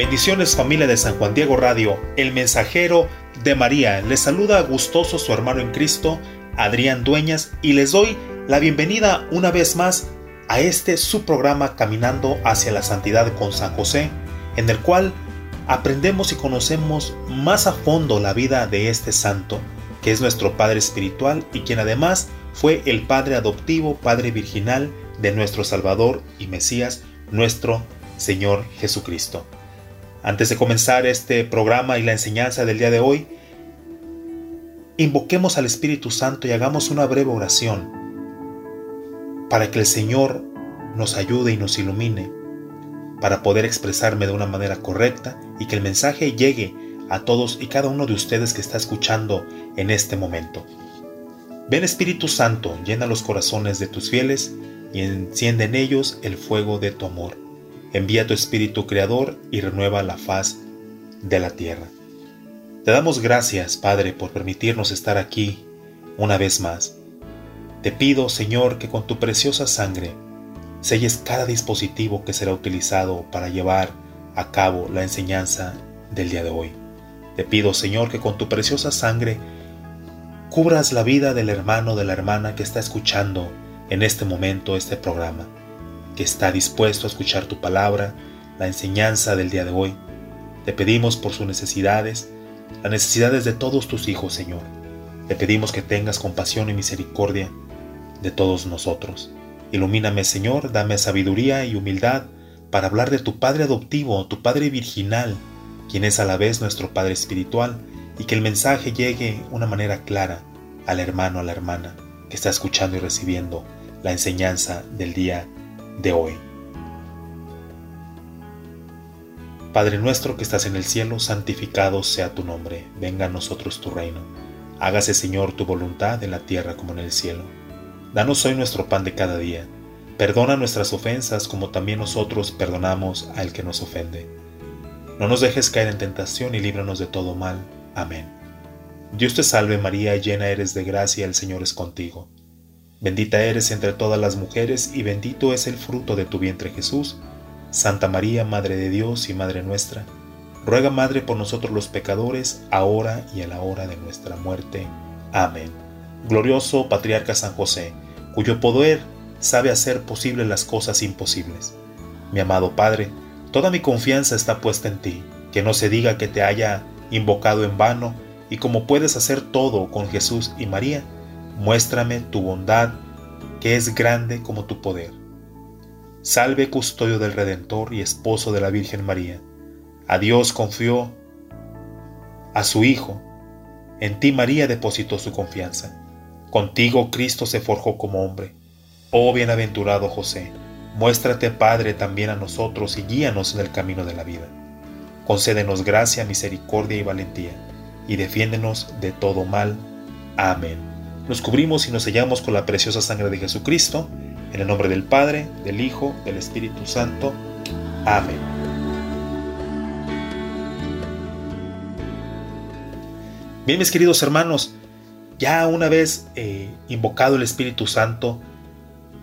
Bendiciones familia de San Juan Diego Radio, el mensajero de María. Les saluda gustoso su hermano en Cristo, Adrián Dueñas, y les doy la bienvenida una vez más a este su programa Caminando hacia la Santidad con San José, en el cual aprendemos y conocemos más a fondo la vida de este santo, que es nuestro Padre Espiritual y quien además fue el Padre adoptivo, Padre virginal de nuestro Salvador y Mesías, nuestro Señor Jesucristo. Antes de comenzar este programa y la enseñanza del día de hoy, invoquemos al Espíritu Santo y hagamos una breve oración para que el Señor nos ayude y nos ilumine, para poder expresarme de una manera correcta y que el mensaje llegue a todos y cada uno de ustedes que está escuchando en este momento. Ven Espíritu Santo, llena los corazones de tus fieles y enciende en ellos el fuego de tu amor. Envía tu Espíritu Creador y renueva la faz de la tierra. Te damos gracias, Padre, por permitirnos estar aquí una vez más. Te pido, Señor, que con tu preciosa sangre selles cada dispositivo que será utilizado para llevar a cabo la enseñanza del día de hoy. Te pido, Señor, que con tu preciosa sangre cubras la vida del hermano de la hermana que está escuchando en este momento este programa que está dispuesto a escuchar tu palabra, la enseñanza del día de hoy. Te pedimos por sus necesidades, las necesidades de todos tus hijos, Señor. Te pedimos que tengas compasión y misericordia de todos nosotros. Ilumíname, Señor, dame sabiduría y humildad para hablar de tu Padre adoptivo, tu Padre virginal, quien es a la vez nuestro Padre espiritual, y que el mensaje llegue de una manera clara al hermano, a la hermana que está escuchando y recibiendo la enseñanza del día de hoy. Padre nuestro que estás en el cielo, santificado sea tu nombre, venga a nosotros tu reino. Hágase Señor tu voluntad en la tierra como en el cielo. Danos hoy nuestro pan de cada día. Perdona nuestras ofensas como también nosotros perdonamos al que nos ofende. No nos dejes caer en tentación y líbranos de todo mal. Amén. Dios te salve María, llena eres de gracia, el Señor es contigo. Bendita eres entre todas las mujeres y bendito es el fruto de tu vientre Jesús. Santa María, Madre de Dios y Madre nuestra, ruega Madre por nosotros los pecadores, ahora y a la hora de nuestra muerte. Amén. Glorioso Patriarca San José, cuyo poder sabe hacer posibles las cosas imposibles. Mi amado Padre, toda mi confianza está puesta en ti, que no se diga que te haya invocado en vano, y como puedes hacer todo con Jesús y María, muéstrame tu bondad, que es grande como tu poder. Salve custodio del Redentor y esposo de la Virgen María. A Dios confió a su Hijo. En ti María depositó su confianza. Contigo Cristo se forjó como hombre. Oh bienaventurado José, muéstrate Padre también a nosotros y guíanos en el camino de la vida. Concédenos gracia, misericordia y valentía, y defiéndenos de todo mal. Amén nos cubrimos y nos sellamos con la preciosa sangre de Jesucristo, en el nombre del Padre, del Hijo, del Espíritu Santo. Amén. Bien, mis queridos hermanos, ya una vez eh, invocado el Espíritu Santo,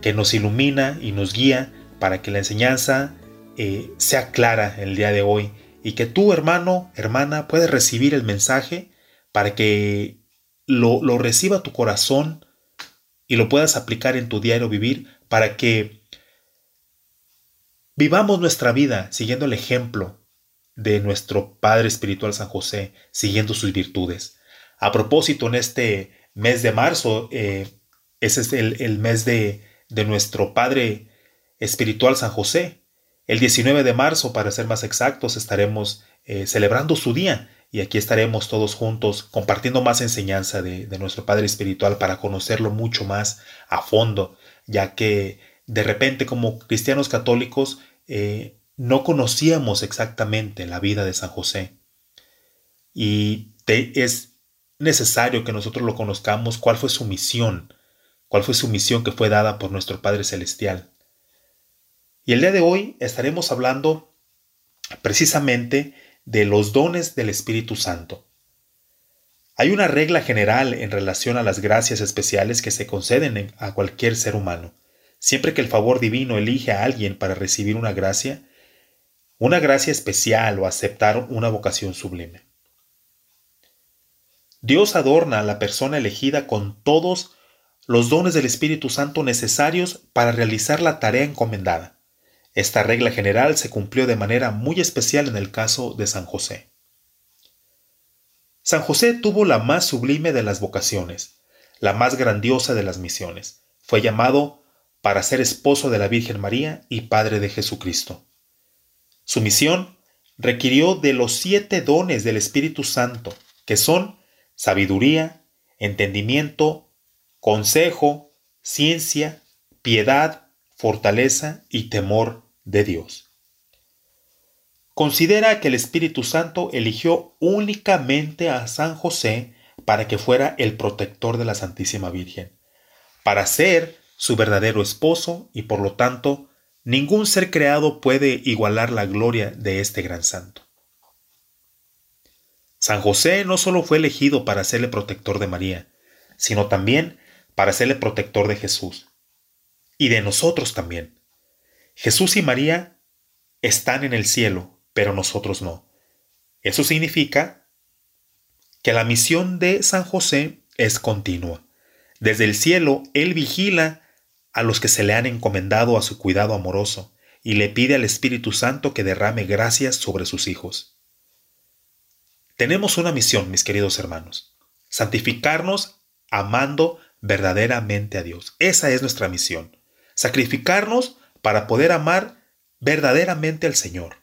que nos ilumina y nos guía para que la enseñanza eh, sea clara el día de hoy y que tú, hermano, hermana, puedas recibir el mensaje para que lo, reciba tu corazón y lo puedas aplicar en tu diario vivir para que vivamos nuestra vida siguiendo el ejemplo de nuestro Padre Espiritual San José, siguiendo sus virtudes. A propósito, en este mes de marzo, eh, ese es el, mes de, de, nuestro Padre Espiritual San José. El 19 de marzo, para ser más exactos, estaremos eh, celebrando su día y aquí estaremos todos juntos compartiendo más enseñanza de, nuestro Padre Espiritual para conocerlo mucho más a fondo, ya que de repente como cristianos católicos eh, no conocíamos exactamente la vida de San José. Y es necesario que nosotros lo conozcamos, cuál fue su misión, cuál fue su misión que fue dada por nuestro Padre Celestial. Y el día de hoy estaremos hablando precisamente de los dones del Espíritu Santo. Hay una regla general en relación a las gracias especiales que se conceden a cualquier ser humano. Siempre que el favor divino elige a alguien para recibir una gracia, una gracia especial o aceptar una vocación sublime. Dios adorna a la persona elegida con todos los dones del Espíritu Santo necesarios para realizar la tarea encomendada. Esta regla general se cumplió de manera muy especial en el caso de San José. San José tuvo la más sublime de las vocaciones, la más grandiosa de las misiones. Fue llamado para ser esposo de la Virgen María y padre de Jesucristo. Su misión requirió de los siete dones del Espíritu Santo, que son sabiduría, entendimiento, consejo, ciencia, piedad, fortaleza y temor de Dios considera que el Espíritu Santo eligió únicamente a San José para que fuera el protector de la Santísima Virgen, para ser su verdadero esposo y por lo tanto ningún ser creado puede igualar la gloria de este gran santo. San José no solo fue elegido para ser el protector de María, sino también para ser el protector de Jesús y de nosotros también. Jesús y María están en el cielo pero nosotros no. Eso significa que la misión de San José es continua. Desde el cielo, Él vigila a los que se le han encomendado a su cuidado amoroso y le pide al Espíritu Santo que derrame gracias sobre sus hijos. Tenemos una misión, mis queridos hermanos, santificarnos amando verdaderamente a Dios. Esa es nuestra misión, sacrificarnos para poder amar verdaderamente al Señor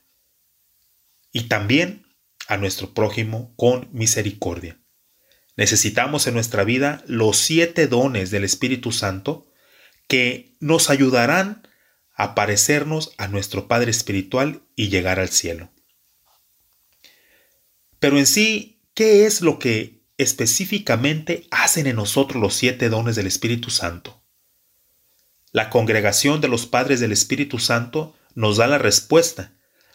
y también a nuestro prójimo con misericordia. Necesitamos en nuestra vida los siete dones del Espíritu Santo que nos ayudarán a parecernos a nuestro Padre Espiritual y llegar al cielo. Pero en sí, ¿qué es lo que específicamente hacen en nosotros los siete dones del Espíritu Santo? La congregación de los padres del Espíritu Santo nos da la respuesta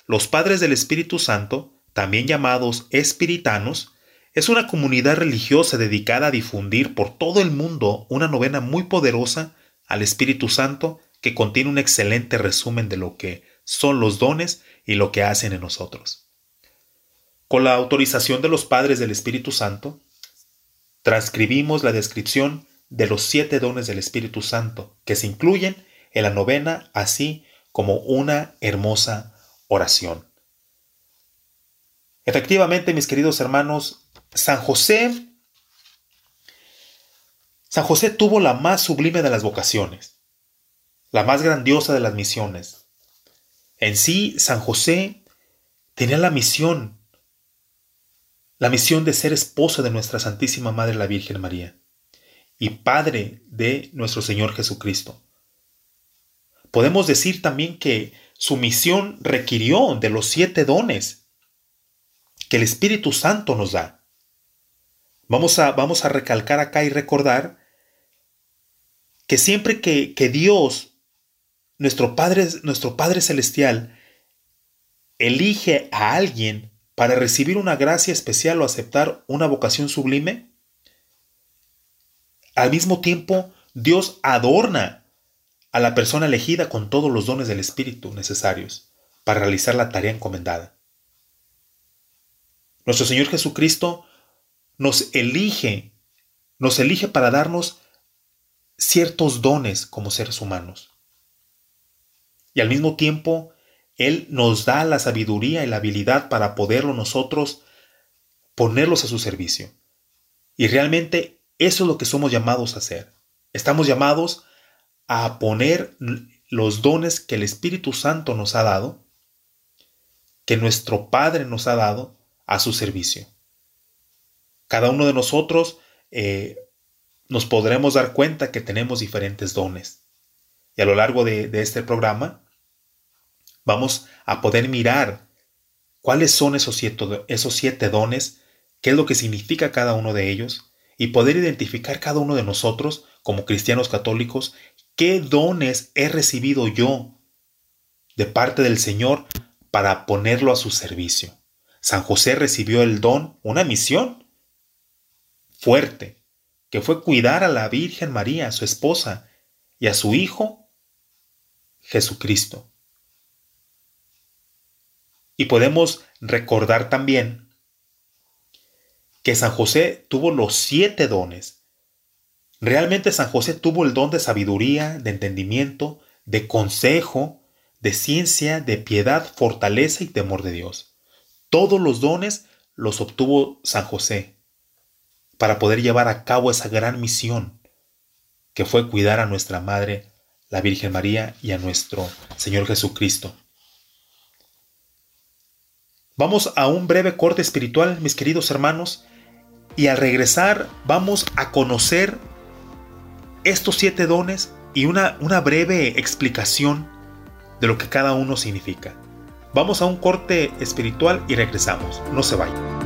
los Padres del Espíritu Santo, también llamados espiritanos, es una comunidad religiosa dedicada a difundir por todo el mundo una novena muy poderosa al Espíritu Santo que contiene un excelente resumen de lo que son los dones y lo que hacen en nosotros. Con la autorización de los padres del Espíritu Santo, transcribimos la descripción de los siete dones del Espíritu Santo que se incluyen en la novena así como una hermosa oración. Efectivamente, mis queridos hermanos, San José, San José tuvo la más sublime de las vocaciones, la más grandiosa de las misiones. En sí, San José tenía la misión, la misión de ser esposo de nuestra Santísima Madre la Virgen María y padre de nuestro Señor Jesucristo. Podemos decir también que su misión requirió de los siete dones que el Espíritu Santo nos da. Vamos a, vamos a recalcar acá y recordar que siempre que, que Dios, nuestro Padre, nuestro Padre Celestial, elige a alguien para recibir una gracia especial o aceptar una vocación sublime, al mismo tiempo Dios adorna a la persona elegida con todos los dones del Espíritu necesarios para realizar la tarea encomendada. Nuestro Señor Jesucristo nos elige, nos elige para darnos ciertos dones como seres humanos. Y al mismo tiempo, Él nos da la sabiduría y la habilidad para poderlo nosotros ponerlos a su servicio. Y realmente eso es lo que somos llamados a hacer. Estamos llamados a poner los dones que el Espíritu Santo nos ha dado, que nuestro Padre nos ha dado, a su servicio. Cada uno de nosotros eh, nos podremos dar cuenta que tenemos diferentes dones. Y a lo largo de, este programa Vamos a poder mirar cuáles son esos siete dones, qué es lo que significa cada uno de ellos y poder identificar cada uno de nosotros como cristianos católicos qué dones he recibido yo de parte del Señor para ponerlo a su servicio. San José recibió el don, una misión fuerte, que fue cuidar a la Virgen María, su esposa, y a su Hijo Jesucristo. Y podemos recordar también que San José tuvo los siete dones. Realmente San José tuvo el don de sabiduría, de entendimiento, de consejo, de ciencia, de piedad, fortaleza y temor de Dios. Todos los dones los obtuvo San José para poder llevar a cabo esa gran misión que fue cuidar a nuestra Madre, la Virgen María, y a nuestro Señor Jesucristo. Vamos a un breve corte espiritual, mis queridos hermanos, y al regresar vamos a conocer estos siete dones y una, una breve explicación de lo que cada uno significa. Vamos a un corte espiritual y regresamos. No se vayan.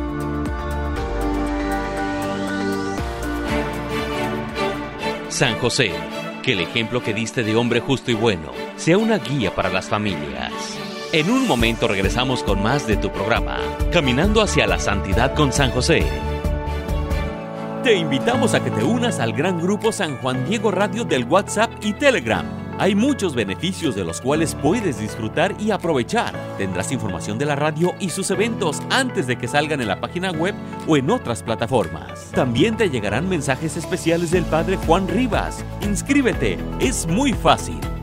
San José, que el ejemplo que diste de hombre justo y bueno sea una guía para las familias. En un momento regresamos con más de tu programa, Caminando hacia la Santidad con San José. Te invitamos a que te unas al gran grupo San Juan Diego Radio del WhatsApp y Telegram. Hay muchos beneficios de los cuales puedes disfrutar y aprovechar. Tendrás información de la radio y sus eventos antes de que salgan en la página web o en otras plataformas. También te llegarán mensajes especiales del Padre Juan Rivas. Inscríbete, es muy fácil.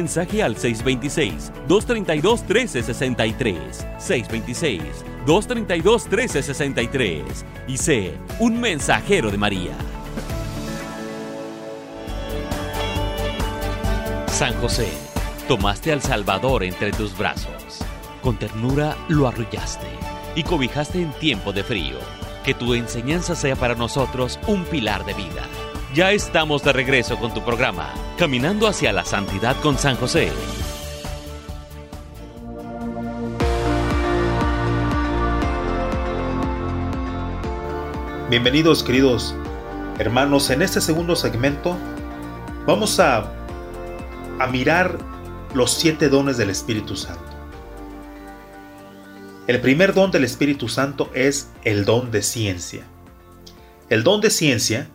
al 626-232-1363. 626-232-1363. Y sé un mensajero de María. San José, tomaste al Salvador entre tus brazos. Con ternura lo arrullaste y cobijaste en tiempo de frío. Que tu enseñanza sea para nosotros un pilar de vida. Ya estamos de regreso con tu programa, Caminando hacia la Santidad con San José. Bienvenidos queridos hermanos, en este segundo segmento vamos a a mirar los siete dones del Espíritu Santo. El primer don del Espíritu Santo es el don de ciencia. El don de ciencia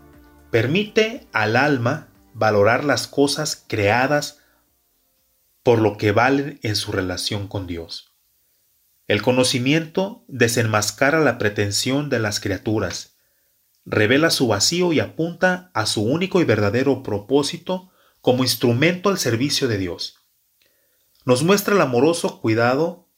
permite al alma valorar las cosas creadas por lo que valen en su relación con Dios. El conocimiento desenmascara la pretensión de las criaturas, revela su vacío y apunta a su único y verdadero propósito como instrumento al servicio de Dios. Nos muestra el amoroso cuidado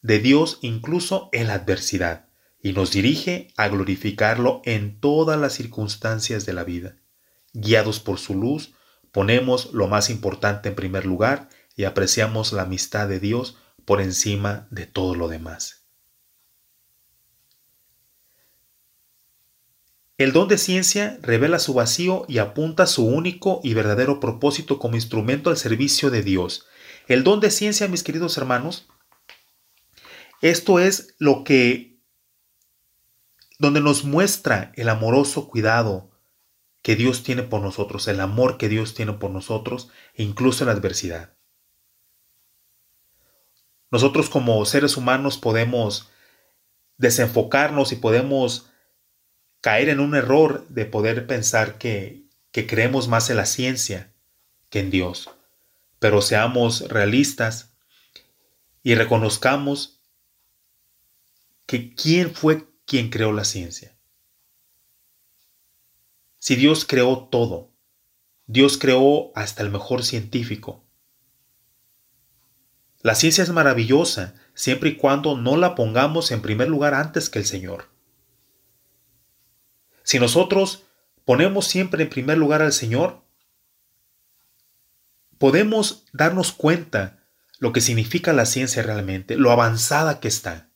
de Dios incluso en la adversidad y nos dirige a glorificarlo en todas las circunstancias de la vida. Guiados por su luz, ponemos lo más importante en primer lugar y apreciamos la amistad de Dios por encima de todo lo demás. El don de ciencia revela su vacío y apunta su único y verdadero propósito como instrumento al servicio de Dios. El don de ciencia, mis queridos hermanos, esto es lo que, donde nos muestra el amoroso cuidado que Dios tiene por nosotros, el amor que Dios tiene por nosotros, e incluso en la adversidad. Nosotros como seres humanos podemos desenfocarnos y podemos caer en un error de poder pensar que, que creemos más en la ciencia que en Dios. Pero seamos realistas y reconozcamos que quién fue quien creó la ciencia. Si Dios creó todo, Dios creó hasta el mejor científico. La ciencia es maravillosa siempre y cuando no la pongamos en primer lugar antes que el Señor. Si nosotros ponemos siempre en primer lugar al Señor, podemos darnos cuenta lo que significa la ciencia realmente, lo avanzada que está.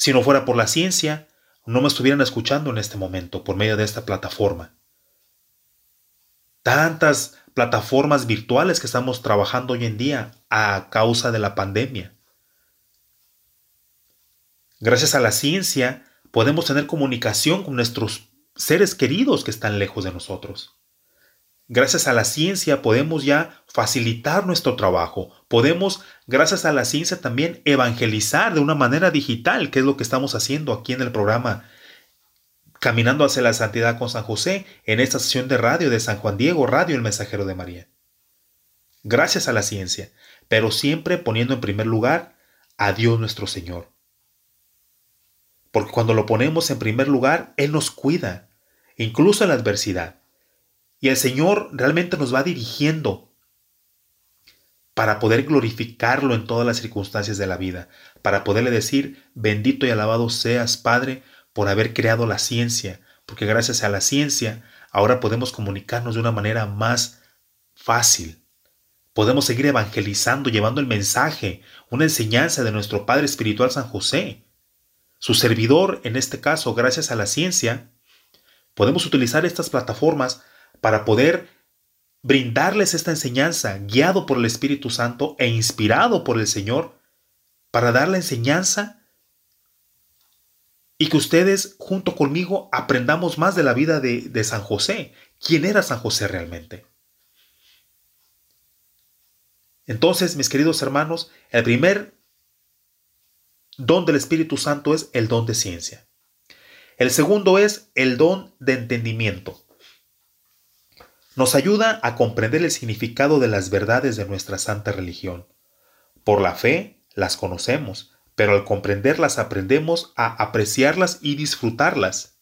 Si no fuera por la ciencia, no me estuvieran escuchando en este momento por medio de esta plataforma. Tantas plataformas virtuales que estamos trabajando hoy en día a causa de la pandemia. Gracias a la ciencia podemos tener comunicación con nuestros seres queridos que están lejos de nosotros. Gracias a la ciencia podemos ya facilitar nuestro trabajo. Podemos, gracias a la ciencia, también evangelizar de una manera digital, que es lo que estamos haciendo aquí en el programa Caminando hacia la Santidad con San José, en esta sesión de radio de San Juan Diego, Radio El Mensajero de María. Gracias a la ciencia, pero siempre poniendo en primer lugar a Dios nuestro Señor. Porque cuando lo ponemos en primer lugar, Él nos cuida, incluso en la adversidad. Y el Señor realmente nos va dirigiendo para poder glorificarlo en todas las circunstancias de la vida, para poderle decir, bendito y alabado seas, Padre, por haber creado la ciencia, porque gracias a la ciencia ahora podemos comunicarnos de una manera más fácil. Podemos seguir evangelizando, llevando el mensaje, una enseñanza de nuestro Padre Espiritual San José. Su servidor, en este caso, gracias a la ciencia, podemos utilizar estas plataformas para poder brindarles esta enseñanza, guiado por el Espíritu Santo e inspirado por el Señor, para dar la enseñanza y que ustedes junto conmigo aprendamos más de la vida de, San José. ¿Quién era San José realmente? Entonces, mis queridos hermanos, el primer don del Espíritu Santo es el don de ciencia. El segundo es el don de entendimiento nos ayuda a comprender el significado de las verdades de nuestra santa religión. Por la fe las conocemos, pero al comprenderlas aprendemos a apreciarlas y disfrutarlas.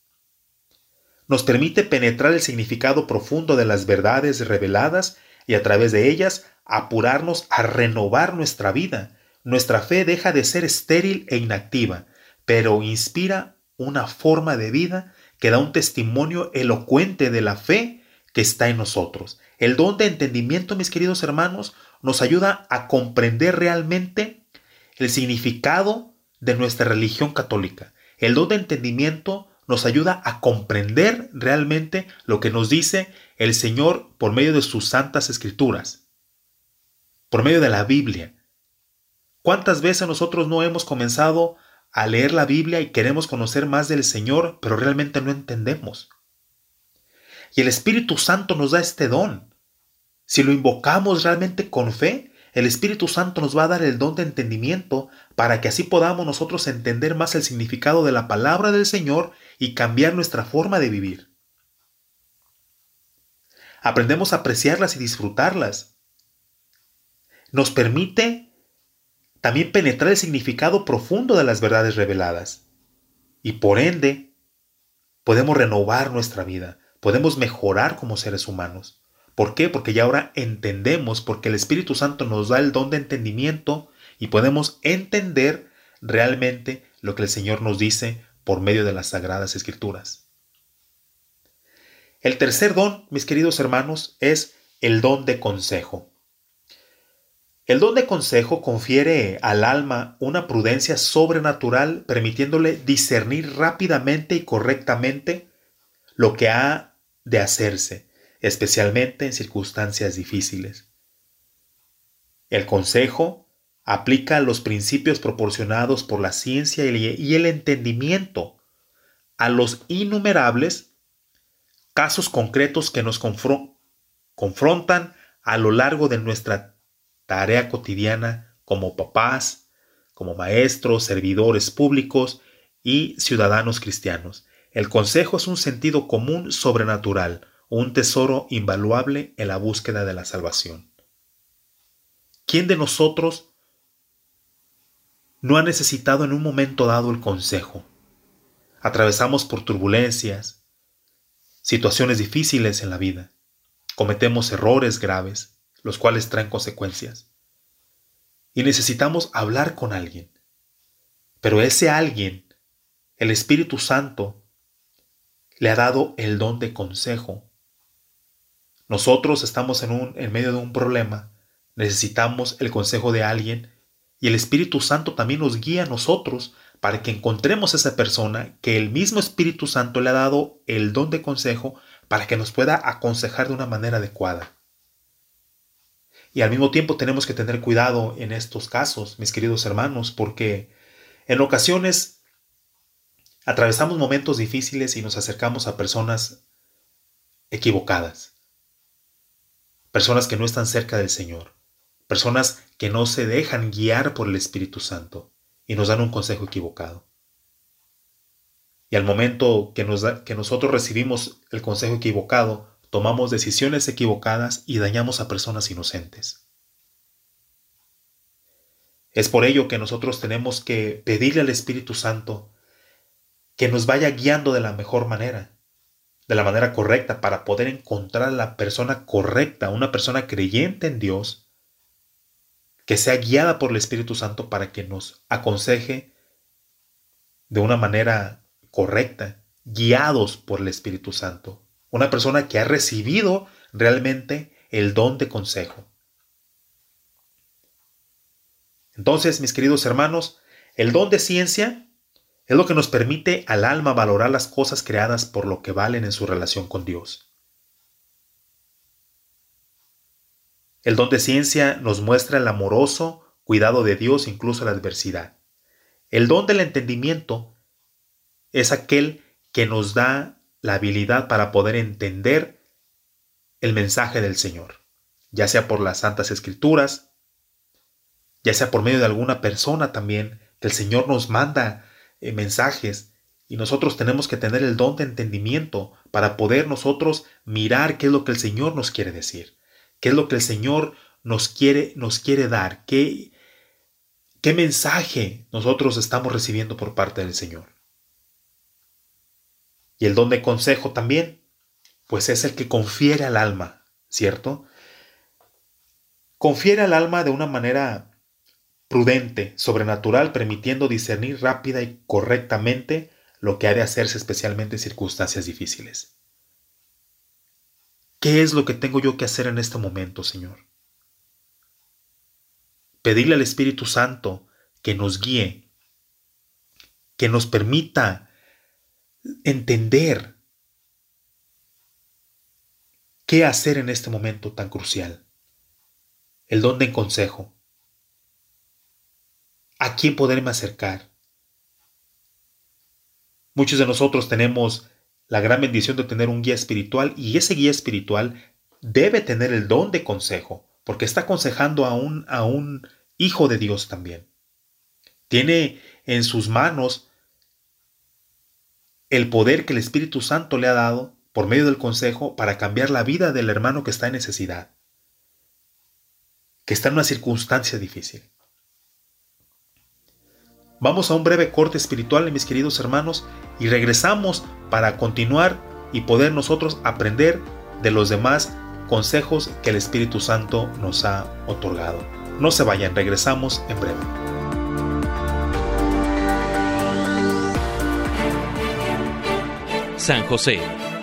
Nos permite penetrar el significado profundo de las verdades reveladas y a través de ellas apurarnos a renovar nuestra vida. Nuestra fe deja de ser estéril e inactiva, pero inspira una forma de vida que da un testimonio elocuente de la fe que está en nosotros. El don de entendimiento, mis queridos hermanos, nos ayuda a comprender realmente el significado de nuestra religión católica. El don de entendimiento nos ayuda a comprender realmente lo que nos dice el Señor por medio de sus santas escrituras, por medio de la Biblia. ¿Cuántas veces nosotros no hemos comenzado a leer la Biblia y queremos conocer más del Señor, pero realmente no entendemos? Y el Espíritu Santo nos da este don. Si lo invocamos realmente con fe, el Espíritu Santo nos va a dar el don de entendimiento para que así podamos nosotros entender más el significado de la palabra del Señor y cambiar nuestra forma de vivir. Aprendemos a apreciarlas y disfrutarlas. Nos permite también penetrar el significado profundo de las verdades reveladas. Y por ende, podemos renovar nuestra vida podemos mejorar como seres humanos. ¿Por qué? Porque ya ahora entendemos, porque el Espíritu Santo nos da el don de entendimiento y podemos entender realmente lo que el Señor nos dice por medio de las sagradas escrituras. El tercer don, mis queridos hermanos, es el don de consejo. El don de consejo confiere al alma una prudencia sobrenatural, permitiéndole discernir rápidamente y correctamente lo que ha de hacerse, especialmente en circunstancias difíciles. El consejo aplica los principios proporcionados por la ciencia y el entendimiento a los innumerables casos concretos que nos confrontan a lo largo de nuestra tarea cotidiana como papás, como maestros, servidores públicos y ciudadanos cristianos. El consejo es un sentido común sobrenatural, un tesoro invaluable en la búsqueda de la salvación. ¿Quién de nosotros no ha necesitado en un momento dado el consejo? Atravesamos por turbulencias, situaciones difíciles en la vida, cometemos errores graves, los cuales traen consecuencias. y necesitamos hablar con alguien. Pero ese alguien, el Espíritu Santo, le ha dado el don de consejo. Nosotros estamos en, un, en medio de un problema, necesitamos el consejo de alguien y el Espíritu Santo también nos guía a nosotros para que encontremos esa persona que el mismo Espíritu Santo le ha dado el don de consejo para que nos pueda aconsejar de una manera adecuada. Y al mismo tiempo tenemos que tener cuidado en estos casos, mis queridos hermanos, porque en ocasiones atravesamos momentos difíciles y nos acercamos a personas equivocadas, personas que no están cerca del Señor, personas que no se dejan guiar por el Espíritu Santo y nos dan un consejo equivocado. Y al momento que, nos que nosotros recibimos el consejo equivocado, tomamos decisiones equivocadas y dañamos a personas inocentes. Es por ello que nosotros tenemos que pedirle al Espíritu Santo que nos vaya guiando de la mejor manera, de la manera correcta, para poder encontrar a la persona correcta, una persona creyente en Dios, que sea guiada por el Espíritu Santo para que nos aconseje de una manera correcta, guiados por el Espíritu Santo. Una persona que ha recibido realmente el don de consejo. Entonces, mis queridos hermanos, el don de ciencia es lo que nos permite al alma valorar las cosas creadas por lo que valen en su relación con Dios. El don de ciencia nos muestra el amoroso cuidado de Dios incluso la adversidad. El don del entendimiento es aquel que nos da la habilidad para poder entender el mensaje del Señor, ya sea por las santas escrituras, ya sea por medio de alguna persona también, que el Señor nos manda eh, mensajes y nosotros tenemos que tener el don de entendimiento para poder nosotros mirar qué es lo que el Señor nos quiere decir. ¿Qué es lo que el Señor nos quiere, nos quiere dar? ¿Qué, ¿Qué mensaje nosotros estamos recibiendo por parte del Señor? Y el don de consejo también, pues es el que confiere al alma, ¿cierto? Confiere al alma de una manera prudente, sobrenatural, permitiendo discernir rápida y correctamente lo que ha de hacerse especialmente en circunstancias difíciles. ¿Qué es lo que tengo yo que hacer en este momento, Señor? Pedirle al Espíritu Santo que nos guíe, que nos permita entender qué hacer en este momento tan crucial. El don de consejo. ¿A quién poderme acercar? Muchos de nosotros tenemos la gran bendición de tener un guía espiritual y ese guía espiritual debe tener el don de consejo, porque está aconsejando a un, a un hijo de Dios también. Tiene en sus manos el poder que el Espíritu Santo le ha dado por medio del consejo para cambiar la vida del hermano que está en necesidad, que está en una circunstancia difícil. Vamos a un breve corte espiritual, mis queridos hermanos, y regresamos para continuar y poder nosotros aprender de los demás consejos que el Espíritu Santo nos ha otorgado. No se vayan, regresamos en breve. San José,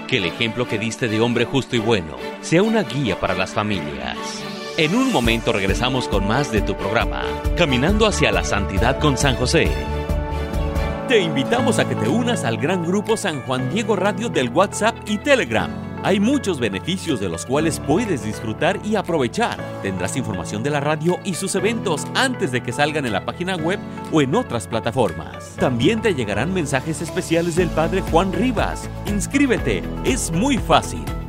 que el ejemplo que diste de hombre justo y bueno sea una guía para las familias. En un momento regresamos con más de tu programa, Caminando hacia la Santidad con San José. Te invitamos a que te unas al gran grupo San Juan Diego Radio del WhatsApp y Telegram. Hay muchos beneficios de los cuales puedes disfrutar y aprovechar. Tendrás información de la radio y sus eventos antes de que salgan en la página web o en otras plataformas. También te llegarán mensajes especiales del Padre Juan Rivas. Inscríbete, es muy fácil.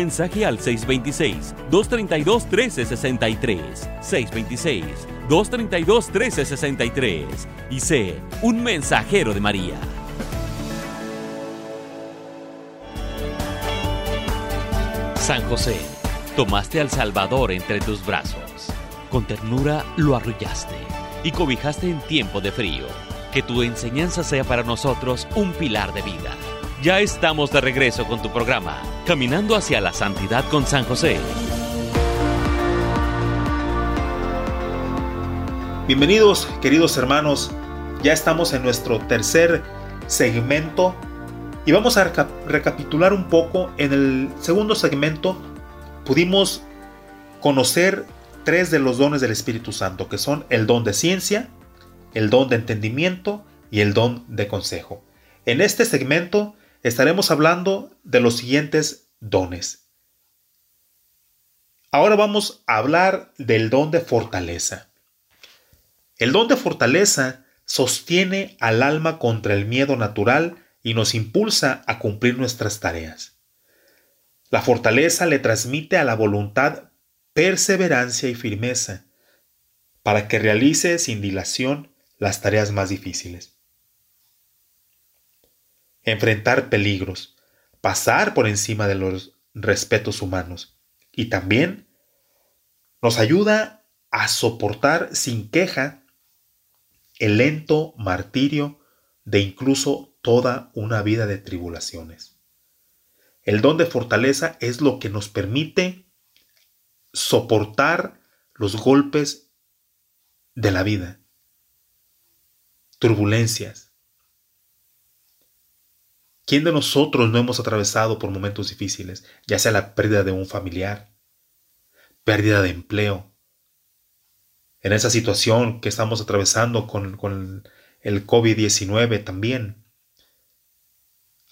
al 626-232-1363. 626-232-1363. Y sé un mensajero de María. San José, tomaste al Salvador entre tus brazos. Con ternura lo arrullaste y cobijaste en tiempo de frío. Que tu enseñanza sea para nosotros un pilar de vida. Ya estamos de regreso con tu programa, Caminando hacia la Santidad con San José. Bienvenidos, queridos hermanos. Ya estamos en nuestro tercer segmento y vamos a recapitular un poco. En el segundo segmento pudimos conocer tres de los dones del Espíritu Santo, que son el don de ciencia, el don de entendimiento y el don de consejo. En este segmento estaremos hablando de los siguientes dones. Ahora vamos a hablar del don de fortaleza. El don de fortaleza sostiene al alma contra el miedo natural y nos impulsa a cumplir nuestras tareas. La fortaleza le transmite a la voluntad perseverancia y firmeza para que realice sin dilación las tareas más difíciles. Enfrentar peligros, pasar por encima de los respetos humanos y también nos ayuda a soportar sin queja el lento martirio de incluso toda una vida de tribulaciones. El don de fortaleza es lo que nos permite soportar los golpes de la vida, turbulencias. ¿Quién de nosotros no hemos atravesado por momentos difíciles, ya sea la pérdida de un familiar, pérdida de empleo? En esa situación que estamos atravesando con, el COVID-19 también.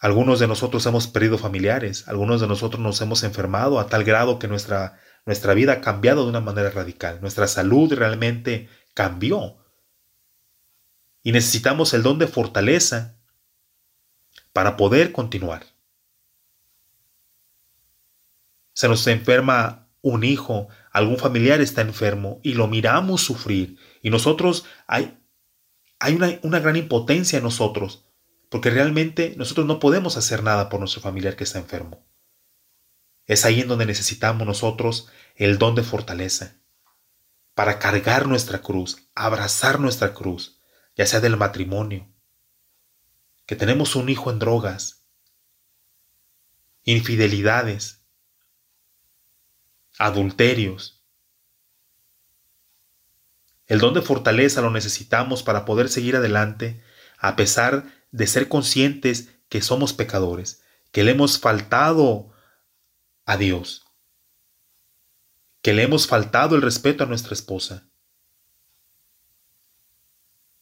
Algunos de nosotros hemos perdido familiares, algunos de nosotros nos hemos enfermado a tal grado que nuestra, nuestra vida ha cambiado de una manera radical, nuestra salud realmente cambió. Y necesitamos el don de fortaleza para poder continuar. Se nos enferma un hijo, algún familiar está enfermo y lo miramos sufrir y nosotros hay, hay una, una gran impotencia en nosotros porque realmente nosotros no podemos hacer nada por nuestro familiar que está enfermo. Es ahí en donde necesitamos nosotros el don de fortaleza, para cargar nuestra cruz, abrazar nuestra cruz, ya sea del matrimonio, que tenemos un hijo en drogas, infidelidades, adulterios. El don de fortaleza lo necesitamos para poder seguir adelante a pesar de ser conscientes que somos pecadores, que le hemos faltado a Dios, que le hemos faltado el respeto a nuestra esposa,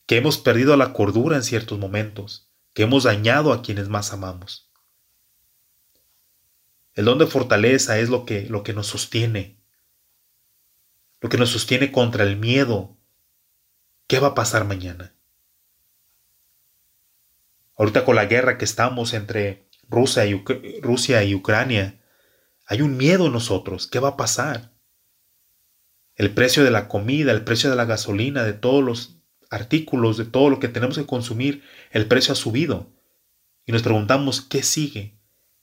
que hemos perdido la cordura en ciertos momentos, que hemos dañado a quienes más amamos. El don de fortaleza es lo que, lo que nos sostiene, lo que nos sostiene contra el miedo. ¿Qué va a pasar mañana? Ahorita con la guerra que estamos entre Rusia y, Rusia y Ucrania, hay un miedo en nosotros. ¿Qué va a pasar? El precio de la comida, el precio de la gasolina, de todos los artículos, de todo lo que tenemos que consumir, el precio ha subido. Y nos preguntamos, ¿qué sigue?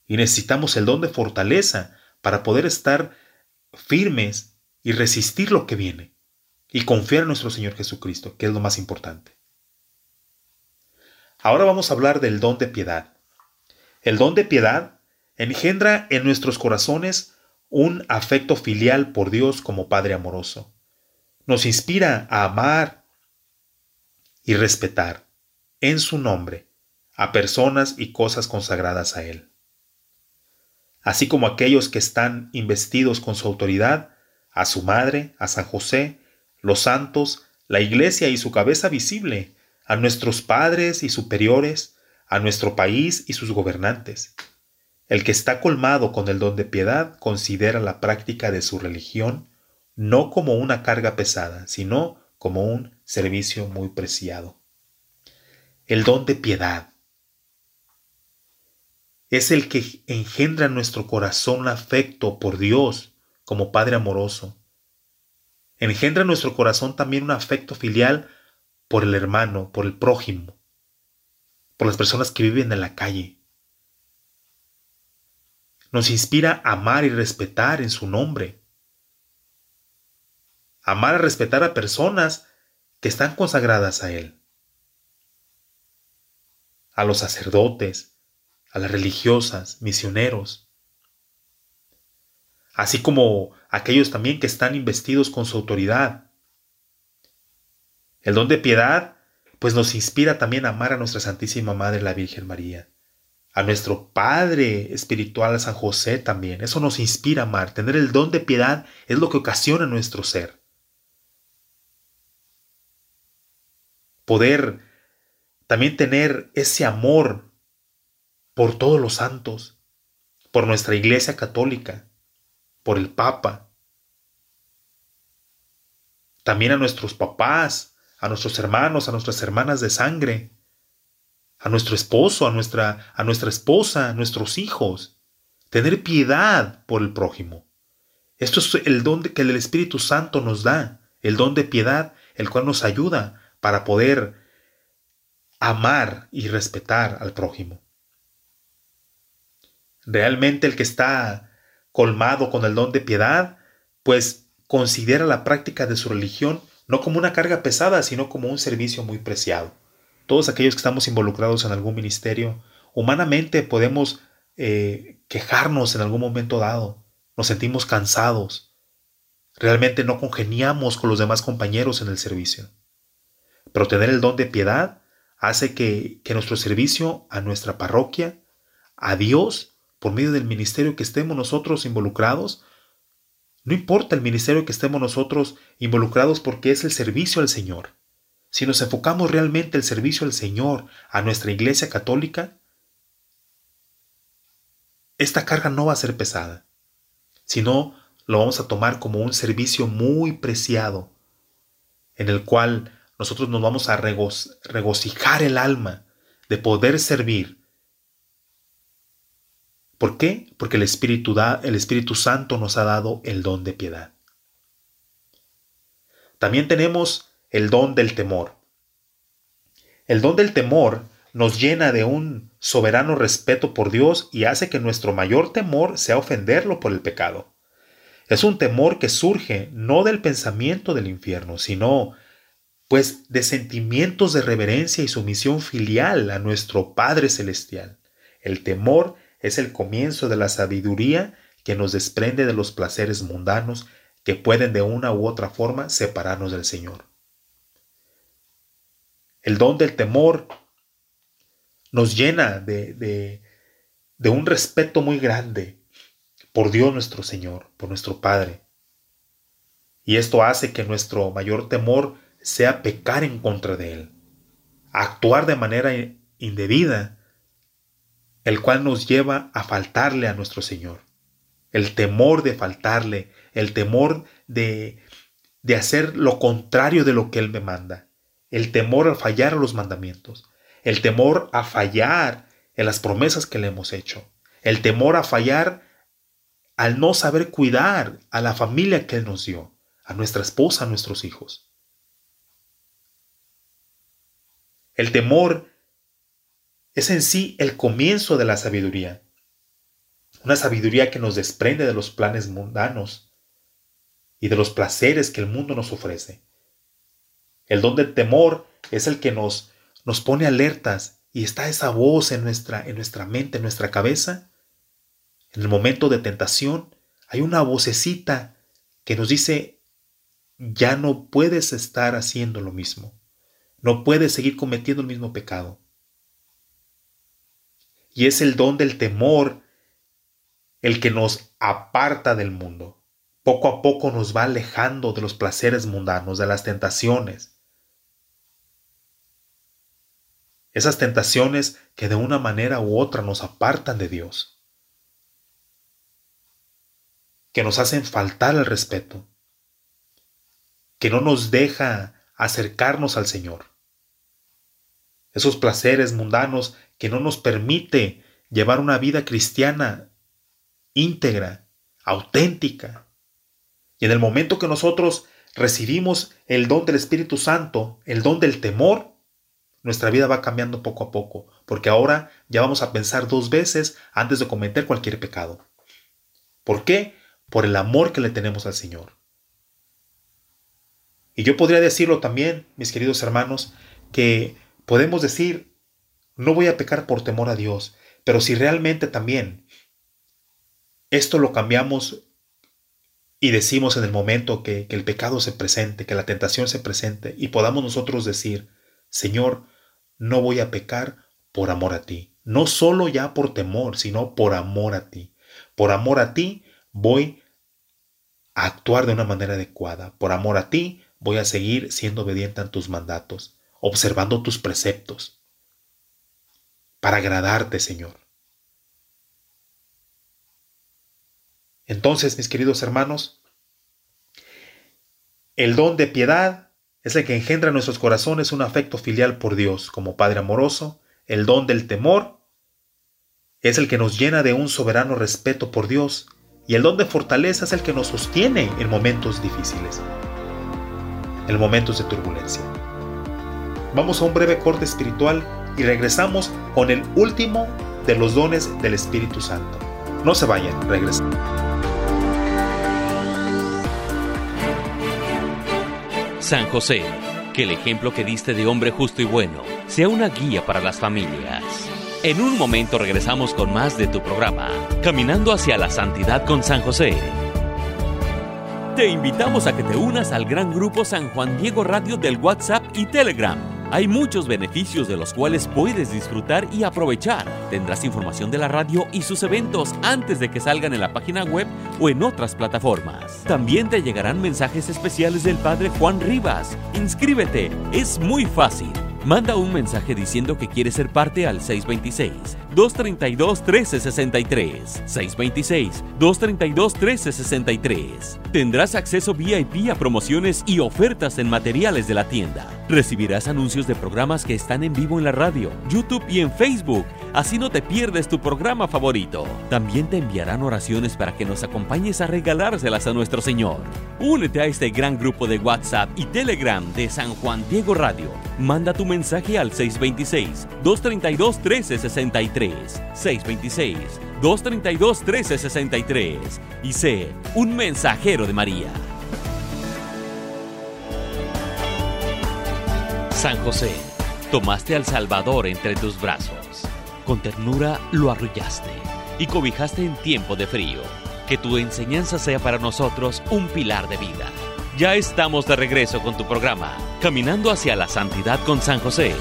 Y necesitamos el don de fortaleza para poder estar firmes y resistir lo que viene. Y confiar en nuestro Señor Jesucristo, que es lo más importante. Ahora vamos a hablar del don de piedad. El don de piedad engendra en nuestros corazones un afecto filial por Dios como Padre amoroso. Nos inspira a amar y respetar en su nombre a personas y cosas consagradas a Él. Así como aquellos que están investidos con su autoridad, a su madre, a San José, los santos, la iglesia y su cabeza visible, a nuestros padres y superiores, a nuestro país y sus gobernantes. El que está colmado con el don de piedad considera la práctica de su religión no como una carga pesada, sino como un servicio muy preciado. El don de piedad. es el que engendra en nuestro corazón afecto por Dios como Padre amoroso. Engendra en nuestro corazón también un afecto filial por el hermano, por el prójimo, por las personas que viven en la calle. Nos inspira a amar y respetar en su nombre. Amar y respetar a personas que están consagradas a Él. A los sacerdotes, a las religiosas, misioneros, así como aquellos también que están investidos con su autoridad. El don de piedad, pues nos inspira también a amar a nuestra Santísima Madre la Virgen María, a nuestro Padre espiritual San José también. Eso nos inspira a amar. Tener el don de piedad es lo que ocasiona nuestro ser. Poder también tener ese amor por todos los santos, por nuestra Iglesia Católica, por el Papa, también a nuestros papás, a nuestros hermanos, a nuestras hermanas de sangre, a nuestro esposo, a nuestra, a nuestra esposa, a nuestros hijos. Tener piedad por el prójimo. Esto es el don que el Espíritu Santo nos da, el don de piedad, el cual nos ayuda para poder amar y respetar al prójimo. Realmente el que está colmado con el don de piedad, pues considera la práctica de su religión no como una carga pesada, sino como un servicio muy preciado. Todos aquellos que estamos involucrados en algún ministerio, humanamente podemos eh, quejarnos en algún momento dado, nos sentimos cansados, realmente no congeniamos con los demás compañeros en el servicio. Pero tener el don de piedad hace que, que nuestro servicio a nuestra parroquia, a Dios, por medio del ministerio que estemos nosotros involucrados. No importa el ministerio que estemos nosotros involucrados porque es el servicio al Señor. Si nos enfocamos realmente el servicio al Señor, a nuestra iglesia católica, esta carga no va a ser pesada, sino lo vamos a tomar como un servicio muy preciado, en el cual nosotros nos vamos a regocijar el alma de poder servir ¿Por qué? Porque el Espíritu, da, el Espíritu Santo nos ha dado el don de piedad. También tenemos el don del temor. El don del temor nos llena de un soberano respeto por Dios y hace que nuestro mayor temor sea ofenderlo por el pecado. Es un temor que surge no del pensamiento del infierno, sino pues de sentimientos de reverencia y sumisión filial a nuestro Padre Celestial. El temor es el comienzo de la sabiduría que nos desprende de los placeres mundanos que pueden de una u otra forma separarnos del Señor. El don del temor nos llena de, de, un respeto muy grande por Dios nuestro Señor, por nuestro Padre. Y esto hace que nuestro mayor temor sea pecar en contra de Él, actuar de manera indebida el cual nos lleva a faltarle a nuestro Señor. El temor de faltarle, el temor de, de hacer lo contrario de lo que Él me manda, el temor a fallar a los mandamientos, el temor a fallar en las promesas que le hemos hecho, el temor a fallar al no saber cuidar a la familia que Él nos dio, a nuestra esposa, a nuestros hijos. El temor es en sí el comienzo de la sabiduría. Una sabiduría que nos desprende de los planes mundanos y de los placeres que el mundo nos ofrece. El don del temor es el que nos, nos pone alertas y está esa voz en nuestra, en nuestra mente, en nuestra cabeza. En el momento de tentación hay una vocecita que nos dice, ya no puedes estar haciendo lo mismo, no puedes seguir cometiendo el mismo pecado y es el don del temor el que nos aparta del mundo. Poco a poco nos va alejando de los placeres mundanos, de las tentaciones. Esas tentaciones que de una manera u otra nos apartan de Dios. Que nos hacen faltar el respeto. Que no nos deja acercarnos al Señor. Esos placeres mundanos que no nos permite llevar una vida cristiana íntegra, auténtica. Y en el momento que nosotros recibimos el don del Espíritu Santo, el don del temor, nuestra vida va cambiando poco a poco, porque ahora ya vamos a pensar dos veces antes de cometer cualquier pecado. ¿Por qué? Por el amor que le tenemos al Señor. Y yo podría decirlo también, mis queridos hermanos, que podemos decir, no voy a pecar por temor a Dios, pero si realmente también esto lo cambiamos y decimos en el momento que, que el pecado se presente, que la tentación se presente, y podamos nosotros decir, Señor, no voy a pecar por amor a ti. No solo ya por temor, sino por amor a ti. Por amor a ti voy a actuar de una manera adecuada. Por amor a ti voy a seguir siendo obediente a tus mandatos, observando tus preceptos, para agradarte, Señor. Entonces, mis queridos hermanos, el don de piedad es el que engendra en nuestros corazones un afecto filial por Dios como Padre amoroso. El don del temor es el que nos llena de un soberano respeto por Dios. Y el don de fortaleza es el que nos sostiene en momentos difíciles, en momentos de turbulencia. Vamos a un breve corte espiritual y regresamos con el último de los dones del Espíritu Santo. No se vayan, regresamos. San José, que el ejemplo que diste de hombre justo y bueno sea una guía para las familias. En un momento regresamos con más de tu programa, Caminando hacia la Santidad con San José. Te invitamos a que te unas al gran grupo San Juan Diego Radio del WhatsApp y Telegram hay muchos beneficios de los cuales puedes disfrutar y aprovechar. Tendrás información de la radio y sus eventos antes de que salgan en la página web o en otras plataformas. También te llegarán mensajes especiales del Padre Juan Rivas. Inscríbete, es muy fácil. Manda un mensaje diciendo que quieres ser parte al 626-232-1363. 626-232-1363. Tendrás acceso VIP a promociones y ofertas en materiales de la tienda. Recibirás anuncios de programas que están en vivo en la radio, YouTube y en Facebook. Así no te pierdes tu programa favorito. También te enviarán oraciones para que nos acompañes a regalárselas a nuestro Señor. Únete a este gran grupo de WhatsApp y Telegram de San Juan Diego Radio. Manda tu mensaje al 626-232-1363. 626-232-1363. Y sé un mensajero de María. San José, tomaste al Salvador entre tus brazos. Con ternura lo arrullaste y cobijaste en tiempo de frío. Que tu enseñanza sea para nosotros un pilar de vida. Ya estamos de regreso con tu programa, Caminando hacia la Santidad con San José.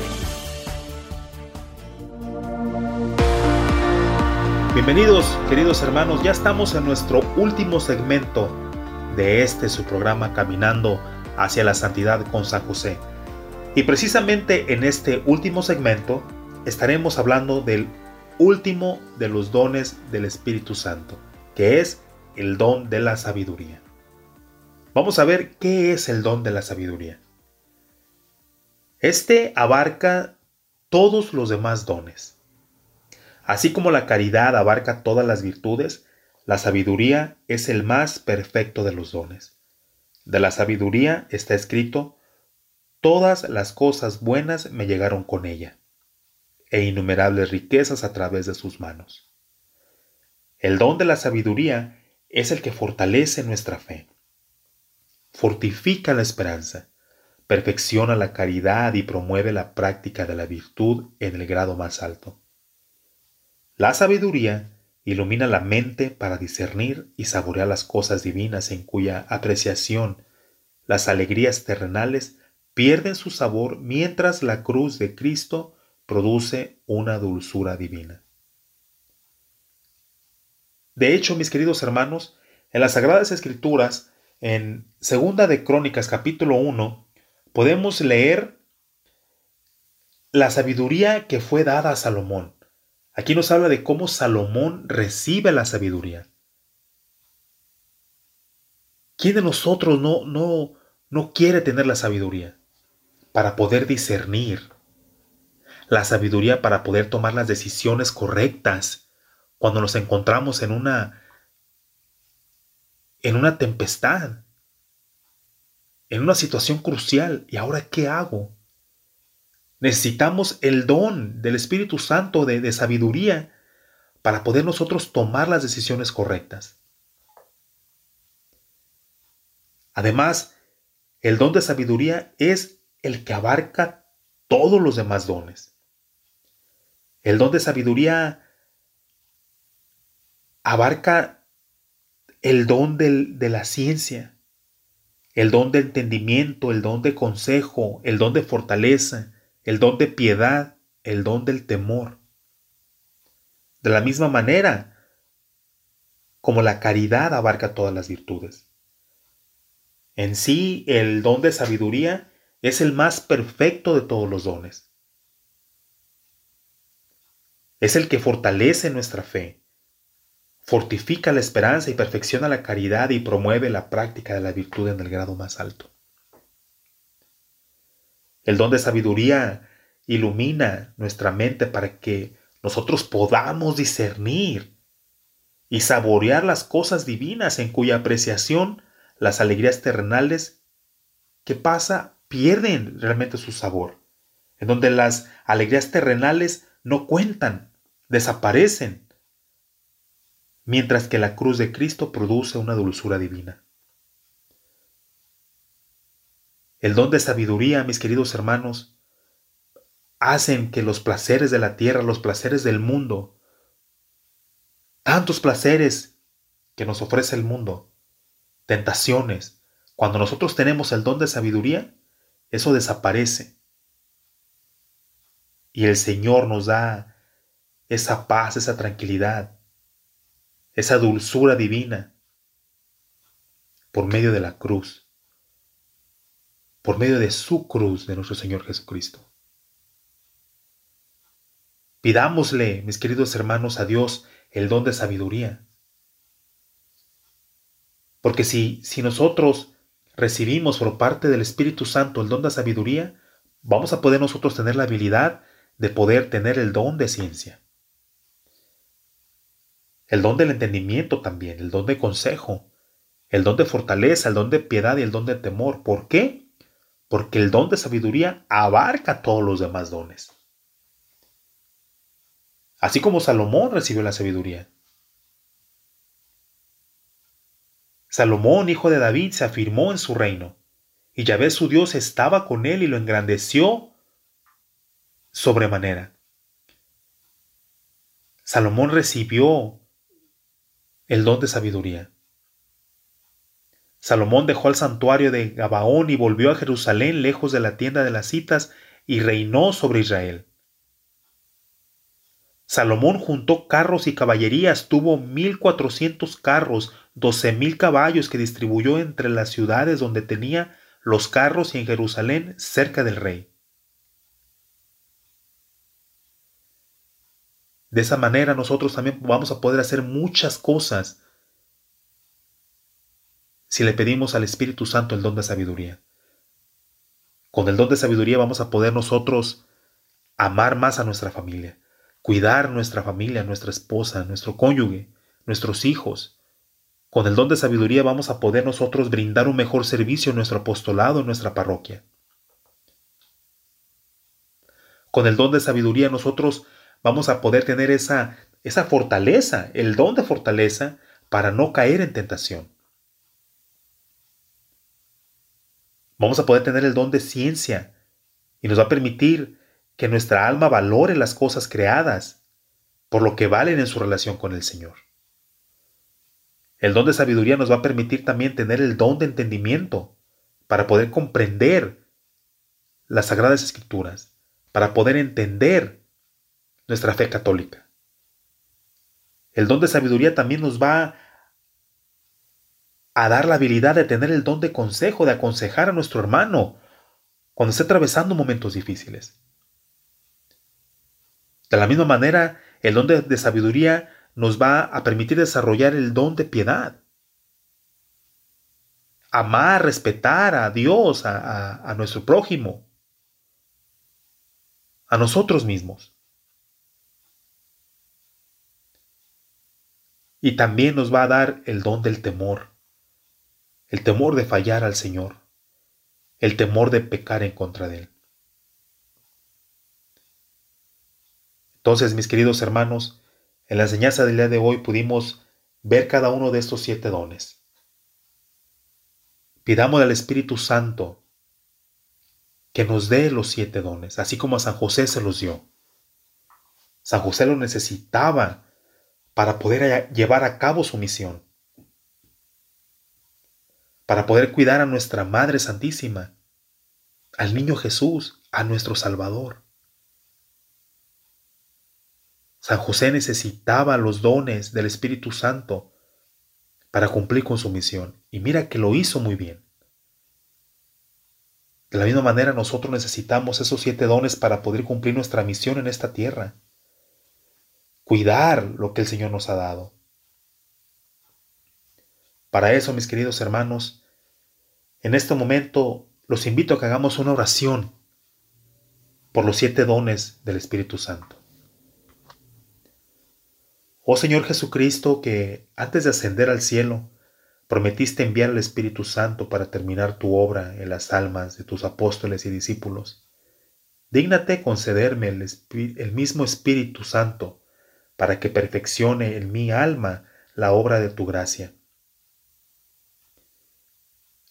Bienvenidos, queridos hermanos, ya estamos en nuestro último segmento de este su programa Caminando hacia la Santidad con San José. Y precisamente en este último segmento estaremos hablando del último de los dones del Espíritu Santo, que es el don de la sabiduría. Vamos a ver qué es el don de la sabiduría. Este abarca todos los demás dones. Así como la caridad abarca todas las virtudes, la sabiduría es el más perfecto de los dones. De la sabiduría está escrito, Todas las cosas buenas me llegaron con ella, e innumerables riquezas a través de sus manos. El don de la sabiduría es el que fortalece nuestra fe, fortifica la esperanza, perfecciona la caridad y promueve la práctica de la virtud en el grado más alto. La sabiduría ilumina la mente para discernir y saborear las cosas divinas en cuya apreciación las alegrías terrenales pierden su sabor mientras la cruz de Cristo produce una dulzura divina. De hecho, mis queridos hermanos, en las Sagradas Escrituras, en Segunda de Crónicas capítulo 1, podemos leer la sabiduría que fue dada a Salomón. Aquí nos habla de cómo Salomón recibe la sabiduría. ¿Quién de nosotros no, no, no quiere tener la sabiduría? para poder discernir. La sabiduría para poder tomar las decisiones correctas cuando nos encontramos en una en una tempestad, en una situación crucial. ¿Y ahora qué hago? Necesitamos el don del Espíritu Santo de, de sabiduría para poder nosotros tomar las decisiones correctas. Además, el don de sabiduría es el que abarca todos los demás dones. El don de sabiduría abarca el don de la ciencia, el don de entendimiento, el don de consejo, el don de fortaleza, el don de piedad, el don del temor. De la misma manera como la caridad abarca todas las virtudes. En sí, el don de sabiduría es el más perfecto de todos los dones. Es el que fortalece nuestra fe, fortifica la esperanza y perfecciona la caridad y promueve la práctica de la virtud en el grado más alto. El don de sabiduría ilumina nuestra mente para que nosotros podamos discernir y saborear las cosas divinas en cuya apreciación las alegrías terrenales que pasa pierden realmente su sabor, en donde las alegrías terrenales no cuentan, desaparecen, mientras que la cruz de Cristo produce una dulzura divina. El don de sabiduría, mis queridos hermanos, hacen que los placeres de la tierra, los placeres del mundo, tantos placeres que nos ofrece el mundo, tentaciones, cuando nosotros tenemos el don de sabiduría, eso desaparece. Y el Señor nos da esa paz, esa tranquilidad, esa dulzura divina por medio de la cruz, por medio de su cruz de nuestro Señor Jesucristo. Pidámosle, mis queridos hermanos, a Dios el don de sabiduría porque si, si nosotros recibimos por parte del Espíritu Santo el don de sabiduría, vamos a poder nosotros tener la habilidad de poder tener el don de ciencia. El don del entendimiento también, el don de consejo, el don de fortaleza, el don de piedad y el don de temor. ¿Por qué? Porque el don de sabiduría abarca todos los demás dones. Así como Salomón recibió la sabiduría. Salomón, hijo de David, se afirmó en su reino, y Yahvé su Dios estaba con él y lo engrandeció sobremanera. Salomón recibió el don de sabiduría. Salomón dejó el santuario de Gabaón y volvió a Jerusalén lejos de la tienda de las citas y reinó sobre Israel. Salomón juntó carros y caballerías, tuvo mil cuatrocientos carros, doce mil caballos que distribuyó entre las ciudades donde tenía los carros y en Jerusalén cerca del rey. De esa manera nosotros también vamos a poder hacer muchas cosas si le pedimos al Espíritu Santo el don de sabiduría. Con el don de sabiduría vamos a poder nosotros amar más a nuestra familia cuidar nuestra familia, nuestra esposa, nuestro cónyuge, nuestros hijos. Con el don de sabiduría vamos a poder nosotros brindar un mejor servicio en nuestro apostolado, en nuestra parroquia. Con el don de sabiduría nosotros vamos a poder tener esa, esa fortaleza, el don de fortaleza para no caer en tentación. Vamos a poder tener el don de ciencia y nos va a permitir que nuestra alma valore las cosas creadas por lo que valen en su relación con el Señor. El don de sabiduría nos va a permitir también tener el don de entendimiento para poder comprender las sagradas escrituras, para poder entender nuestra fe católica. El don de sabiduría también nos va a dar la habilidad de tener el don de consejo, de aconsejar a nuestro hermano cuando esté atravesando momentos difíciles. De la misma manera, el don de, sabiduría nos va a permitir desarrollar el don de piedad. Amar, respetar a Dios, a, nuestro prójimo, a nosotros mismos. Y también nos va a dar el don del temor, el temor de fallar al Señor, el temor de pecar en contra de Él. Entonces, mis queridos hermanos, en la enseñanza del día de hoy pudimos ver cada uno de estos siete dones. Pidamos al Espíritu Santo que nos dé los siete dones, así como a San José se los dio. San José lo necesitaba para poder llevar a cabo su misión, para poder cuidar a nuestra Madre Santísima, al niño Jesús, a nuestro Salvador. San José necesitaba los dones del Espíritu Santo para cumplir con su misión, y mira que lo hizo muy bien. De la misma manera nosotros necesitamos esos siete dones para poder cumplir nuestra misión en esta tierra. Cuidar lo que el Señor nos ha dado. Para eso, mis queridos hermanos, en este momento los invito a que hagamos una oración por los siete dones del Espíritu Santo. Oh Señor Jesucristo, que antes de ascender al cielo, Prometiste enviar al Espíritu Santo para terminar tu obra en las almas de tus apóstoles y discípulos. Dígnate concederme el, el, mismo Espíritu Santo para que perfeccione en mi alma la obra de tu gracia.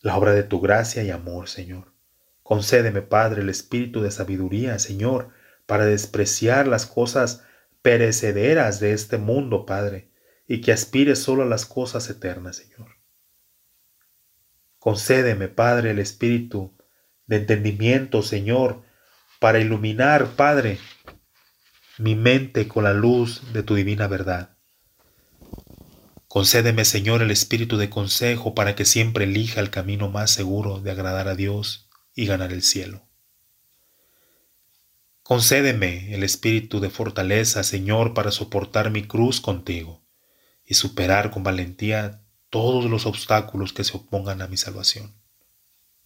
La obra de tu gracia y amor, Señor. Concédeme, Padre, el espíritu de sabiduría, Señor, para despreciar las cosas perecederas de este mundo, Padre, y que aspire solo a las cosas eternas, Señor. Concédeme, Padre, el espíritu de entendimiento, Señor, para iluminar, Padre, mi mente con la luz de tu divina verdad. Concédeme, Señor, el espíritu de consejo para que siempre elija el camino más seguro de agradar a Dios y ganar el cielo. Concédeme el espíritu de fortaleza, Señor, para soportar mi cruz contigo y superar con valentía todos los obstáculos que se opongan a mi salvación.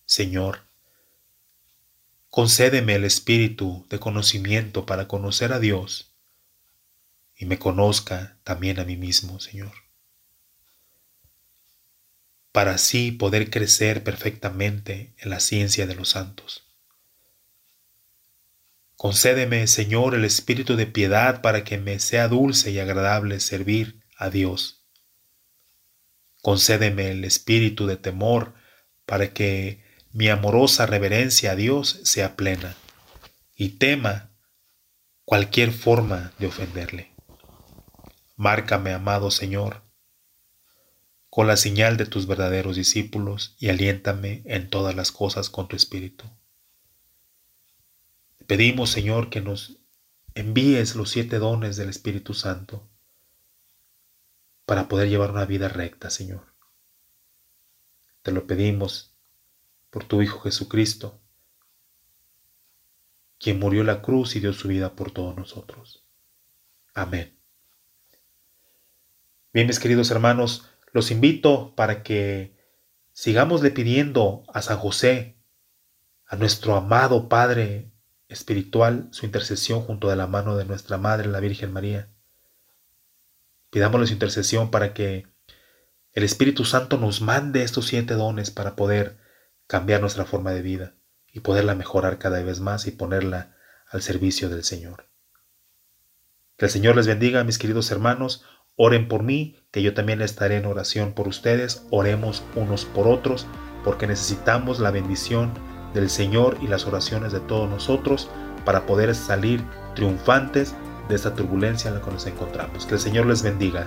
Señor, concédeme el espíritu de conocimiento para conocer a Dios y me conozca también a mí mismo, Señor, para así poder crecer perfectamente en la ciencia de los santos. Concédeme, Señor, el espíritu de piedad para que me sea dulce y agradable servir a Dios Concédeme el espíritu de temor para que mi amorosa reverencia a Dios sea plena y tema cualquier forma de ofenderle. Márcame, amado Señor, con la señal de tus verdaderos discípulos y aliéntame en todas las cosas con tu espíritu. pedimos, Señor, que nos envíes los siete dones del Espíritu Santo para poder llevar una vida recta, Señor. Te lo pedimos por tu Hijo Jesucristo, quien murió en la cruz y dio su vida por todos nosotros. Amén. Bien, mis queridos hermanos, los invito para que sigamos le pidiendo a San José, a nuestro amado Padre espiritual, su intercesión junto de la mano de nuestra Madre, la Virgen María Pidámosle su intercesión para que el Espíritu Santo nos mande estos siete dones para poder cambiar nuestra forma de vida y poderla mejorar cada vez más y ponerla al servicio del Señor. Que el Señor les bendiga, mis queridos hermanos. Oren por mí, que yo también estaré en oración por ustedes. Oremos unos por otros, porque necesitamos la bendición del Señor y las oraciones de todos nosotros para poder salir triunfantes de esta turbulencia en la que nos encontramos. Que el Señor les bendiga.